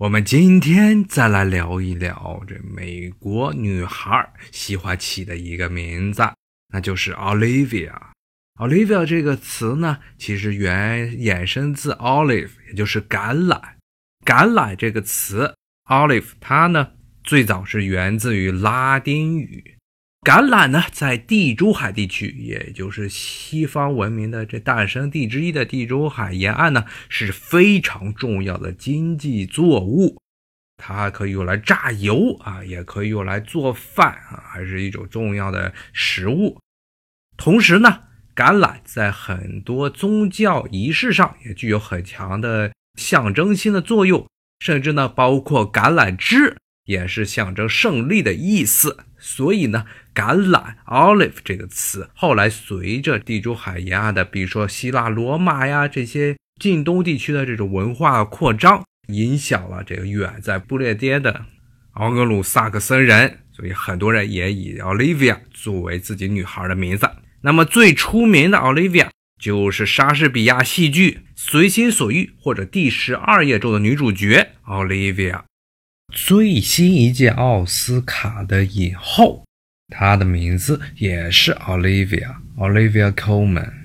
我们今天再来聊一聊这美国女孩喜欢起的一个名字，那就是 Olivia。Olivia 这个词呢，其实原衍生自 olive，也就是橄榄。橄榄这个词，olive，它呢最早是源自于拉丁语。橄榄呢，在地中海地区，也就是西方文明的这诞生地之一的地中海沿岸呢，是非常重要的经济作物。它可以用来榨油啊，也可以用来做饭啊，还是一种重要的食物。同时呢，橄榄在很多宗教仪式上也具有很强的象征性的作用，甚至呢，包括橄榄枝也是象征胜利的意思。所以呢，橄榄 （olive） 这个词后来随着地中海沿岸的，比如说希腊、罗马呀这些近东地区的这种文化扩张，影响了这个远在不列颠的奥格鲁萨克森人，所以很多人也以 Olivia 作为自己女孩的名字。那么最出名的 Olivia 就是莎士比亚戏剧《随心所欲》或者第十二页中的女主角 Olivia。最新一届奥斯卡的影后，她的名字也是 Olivia，Olivia Colman。